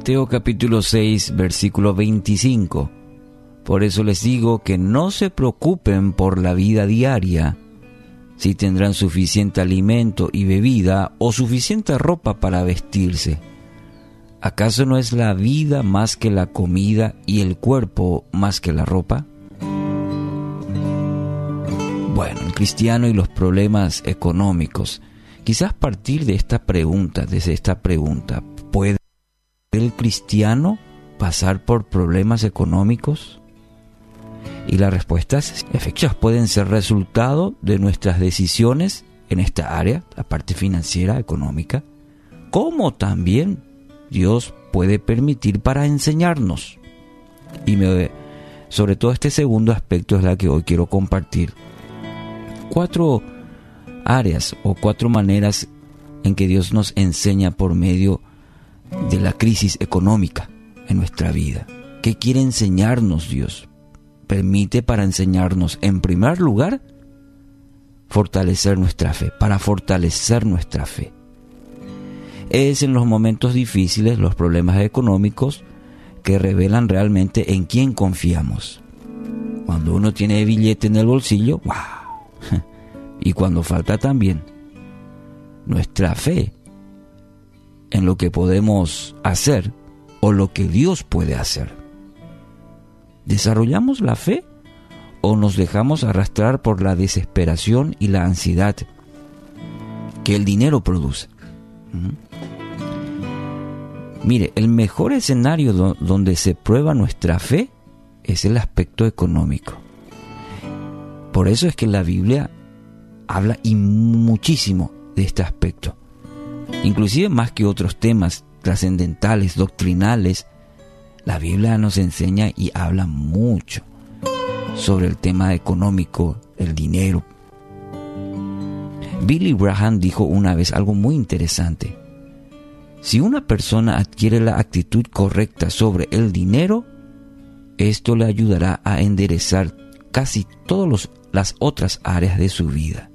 Mateo capítulo 6, versículo 25. Por eso les digo que no se preocupen por la vida diaria, si tendrán suficiente alimento y bebida o suficiente ropa para vestirse. ¿Acaso no es la vida más que la comida y el cuerpo más que la ropa? Bueno, el cristiano y los problemas económicos. Quizás partir de esta pregunta, desde esta pregunta, ¿puede el cristiano pasar por problemas económicos? Y las respuestas efectivas pueden ser resultado de nuestras decisiones en esta área, la parte financiera, económica, como también Dios puede permitir para enseñarnos. Y me, sobre todo este segundo aspecto es la que hoy quiero compartir. Cuatro áreas o cuatro maneras en que Dios nos enseña por medio de la crisis económica en nuestra vida. ¿Qué quiere enseñarnos Dios? Permite para enseñarnos, en primer lugar, fortalecer nuestra fe, para fortalecer nuestra fe. Es en los momentos difíciles, los problemas económicos, que revelan realmente en quién confiamos. Cuando uno tiene billete en el bolsillo, ¡wow! Y cuando falta también, nuestra fe en lo que podemos hacer o lo que Dios puede hacer. ¿Desarrollamos la fe o nos dejamos arrastrar por la desesperación y la ansiedad que el dinero produce? ¿Mm? Mire, el mejor escenario donde se prueba nuestra fe es el aspecto económico. Por eso es que la Biblia habla muchísimo de este aspecto. Inclusive más que otros temas trascendentales, doctrinales, la Biblia nos enseña y habla mucho sobre el tema económico, el dinero. Billy Graham dijo una vez algo muy interesante. Si una persona adquiere la actitud correcta sobre el dinero, esto le ayudará a enderezar casi todas las otras áreas de su vida.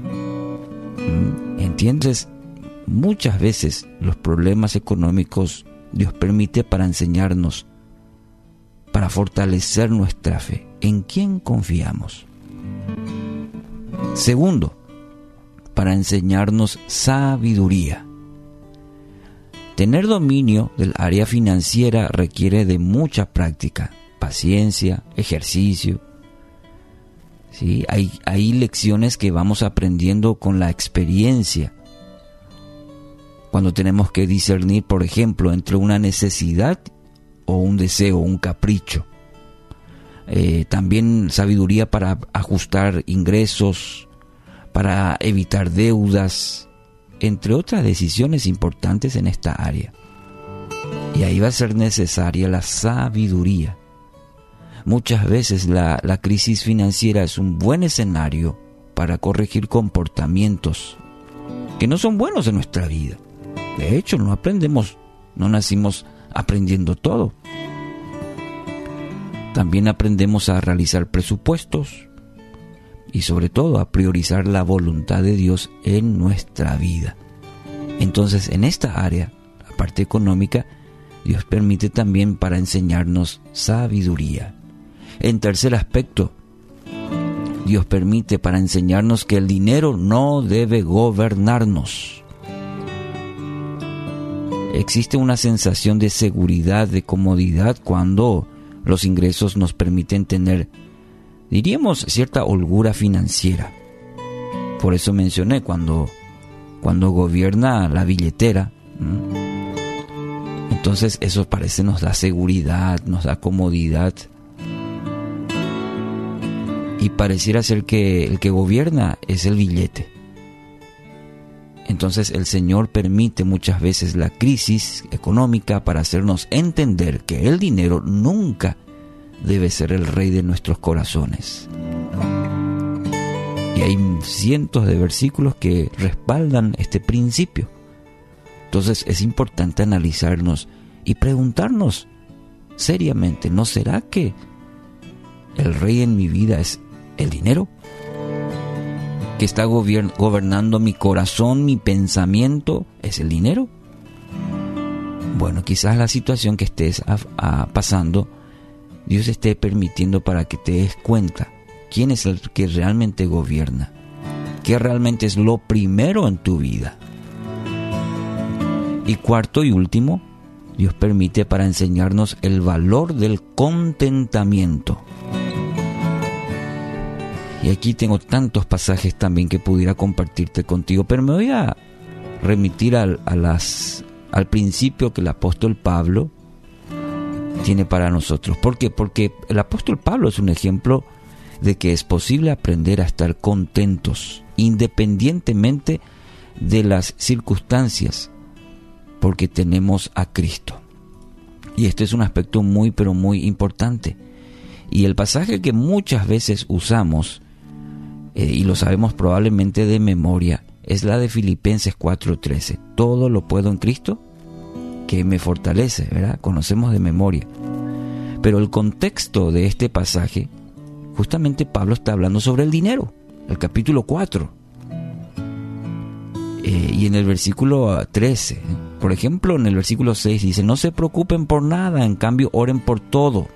¿Mm? ¿Entiendes? Muchas veces los problemas económicos Dios permite para enseñarnos, para fortalecer nuestra fe. ¿En quién confiamos? Segundo, para enseñarnos sabiduría. Tener dominio del área financiera requiere de mucha práctica, paciencia, ejercicio. ¿Sí? Hay, hay lecciones que vamos aprendiendo con la experiencia cuando tenemos que discernir, por ejemplo, entre una necesidad o un deseo, un capricho. Eh, también sabiduría para ajustar ingresos, para evitar deudas, entre otras decisiones importantes en esta área. Y ahí va a ser necesaria la sabiduría. Muchas veces la, la crisis financiera es un buen escenario para corregir comportamientos que no son buenos en nuestra vida. De hecho, no aprendemos, no nacimos aprendiendo todo. También aprendemos a realizar presupuestos y sobre todo a priorizar la voluntad de Dios en nuestra vida. Entonces, en esta área, la parte económica, Dios permite también para enseñarnos sabiduría. En tercer aspecto, Dios permite para enseñarnos que el dinero no debe gobernarnos existe una sensación de seguridad, de comodidad cuando los ingresos nos permiten tener, diríamos, cierta holgura financiera. Por eso mencioné cuando, cuando gobierna la billetera. Entonces eso parece nos da seguridad, nos da comodidad. Y pareciera ser que el que gobierna es el billete. Entonces el Señor permite muchas veces la crisis económica para hacernos entender que el dinero nunca debe ser el rey de nuestros corazones. Y hay cientos de versículos que respaldan este principio. Entonces es importante analizarnos y preguntarnos seriamente, ¿no será que el rey en mi vida es el dinero? Que está gobernando mi corazón, mi pensamiento, es el dinero. Bueno, quizás la situación que estés pasando, Dios esté permitiendo para que te des cuenta quién es el que realmente gobierna, qué realmente es lo primero en tu vida. Y cuarto y último, Dios permite para enseñarnos el valor del contentamiento. Y aquí tengo tantos pasajes también que pudiera compartirte contigo, pero me voy a remitir al, a las, al principio que el apóstol Pablo tiene para nosotros. ¿Por qué? Porque el apóstol Pablo es un ejemplo de que es posible aprender a estar contentos independientemente de las circunstancias porque tenemos a Cristo. Y este es un aspecto muy, pero muy importante. Y el pasaje que muchas veces usamos, eh, y lo sabemos probablemente de memoria, es la de Filipenses 4:13. Todo lo puedo en Cristo que me fortalece, ¿verdad? Conocemos de memoria. Pero el contexto de este pasaje, justamente Pablo está hablando sobre el dinero, el capítulo 4. Eh, y en el versículo 13, por ejemplo, en el versículo 6 dice, no se preocupen por nada, en cambio oren por todo.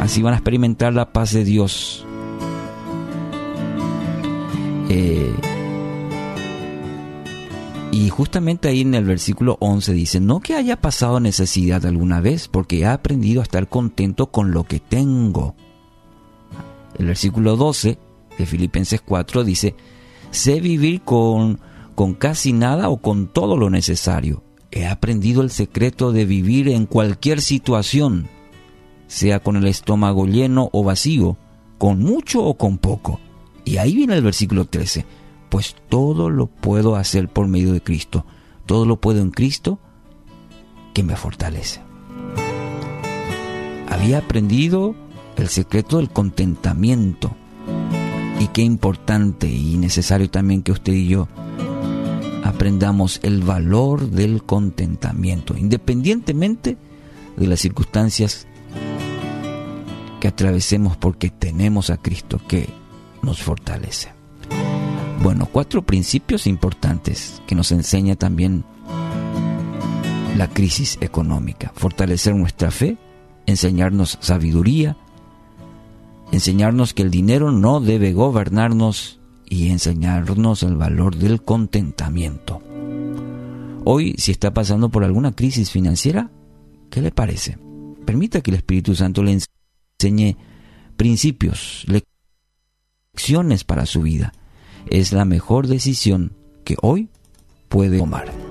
Así van a experimentar la paz de Dios. Eh, y justamente ahí en el versículo 11 dice, no que haya pasado necesidad alguna vez, porque he aprendido a estar contento con lo que tengo. El versículo 12 de Filipenses 4 dice, sé vivir con con casi nada o con todo lo necesario. He aprendido el secreto de vivir en cualquier situación, sea con el estómago lleno o vacío, con mucho o con poco. Y ahí viene el versículo 13, pues todo lo puedo hacer por medio de Cristo, todo lo puedo en Cristo que me fortalece. Había aprendido el secreto del contentamiento. Y qué importante y necesario también que usted y yo aprendamos el valor del contentamiento, independientemente de las circunstancias que atravesemos porque tenemos a Cristo que nos fortalece. Bueno, cuatro principios importantes que nos enseña también la crisis económica. Fortalecer nuestra fe, enseñarnos sabiduría, enseñarnos que el dinero no debe gobernarnos y enseñarnos el valor del contentamiento. Hoy, si está pasando por alguna crisis financiera, ¿qué le parece? Permita que el Espíritu Santo le enseñe principios, lecciones para su vida. Es la mejor decisión que hoy puede tomar.